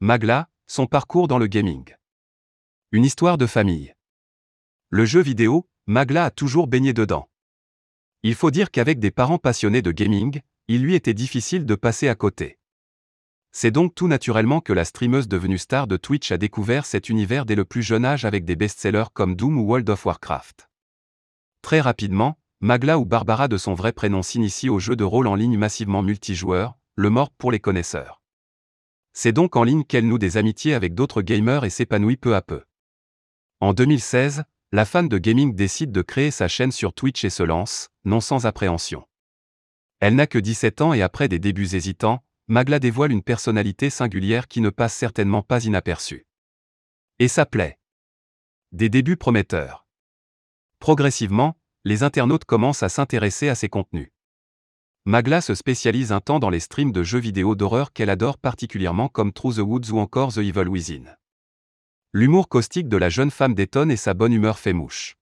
Magla, son parcours dans le gaming. Une histoire de famille. Le jeu vidéo, Magla a toujours baigné dedans. Il faut dire qu'avec des parents passionnés de gaming, il lui était difficile de passer à côté. C'est donc tout naturellement que la streameuse devenue star de Twitch a découvert cet univers dès le plus jeune âge avec des best-sellers comme Doom ou World of Warcraft. Très rapidement, Magla ou Barbara de son vrai prénom s'initie au jeu de rôle en ligne massivement multijoueur, le mort pour les connaisseurs. C'est donc en ligne qu'elle noue des amitiés avec d'autres gamers et s'épanouit peu à peu. En 2016, la fan de gaming décide de créer sa chaîne sur Twitch et se lance, non sans appréhension. Elle n'a que 17 ans et après des débuts hésitants, Magla dévoile une personnalité singulière qui ne passe certainement pas inaperçue. Et ça plaît. Des débuts prometteurs. Progressivement, les internautes commencent à s'intéresser à ses contenus. Magla se spécialise un temps dans les streams de jeux vidéo d'horreur qu'elle adore particulièrement comme True the Woods ou encore The Evil Within. L'humour caustique de la jeune femme détonne et sa bonne humeur fait mouche.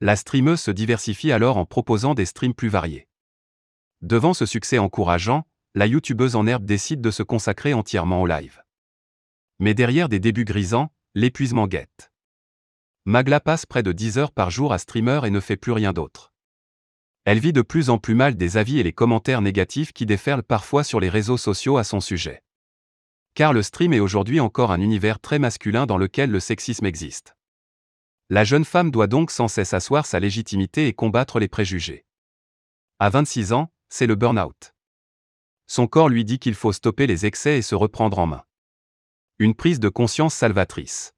La streameuse se diversifie alors en proposant des streams plus variés. Devant ce succès encourageant, la youtubeuse en herbe décide de se consacrer entièrement au live. Mais derrière des débuts grisants, l'épuisement guette. Magla passe près de 10 heures par jour à streamer et ne fait plus rien d'autre. Elle vit de plus en plus mal des avis et les commentaires négatifs qui déferlent parfois sur les réseaux sociaux à son sujet. Car le stream est aujourd'hui encore un univers très masculin dans lequel le sexisme existe. La jeune femme doit donc sans cesse asseoir sa légitimité et combattre les préjugés. À 26 ans, c'est le burn-out. Son corps lui dit qu'il faut stopper les excès et se reprendre en main. Une prise de conscience salvatrice.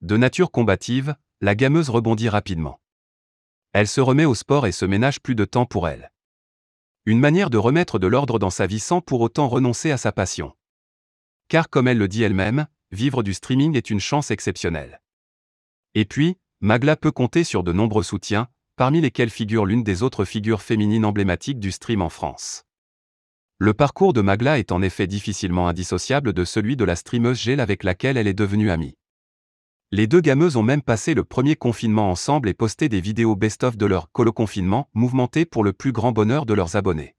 De nature combative, la gameuse rebondit rapidement. Elle se remet au sport et se ménage plus de temps pour elle. Une manière de remettre de l'ordre dans sa vie sans pour autant renoncer à sa passion. Car comme elle le dit elle-même, vivre du streaming est une chance exceptionnelle. Et puis, Magla peut compter sur de nombreux soutiens, parmi lesquels figure l'une des autres figures féminines emblématiques du stream en France. Le parcours de Magla est en effet difficilement indissociable de celui de la streameuse Gel avec laquelle elle est devenue amie. Les deux gameuses ont même passé le premier confinement ensemble et posté des vidéos best-of de leur colo-confinement, mouvementé pour le plus grand bonheur de leurs abonnés.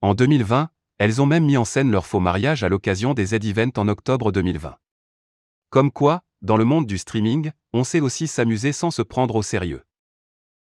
En 2020, elles ont même mis en scène leur faux mariage à l'occasion des Z-Events en octobre 2020. Comme quoi, dans le monde du streaming, on sait aussi s'amuser sans se prendre au sérieux.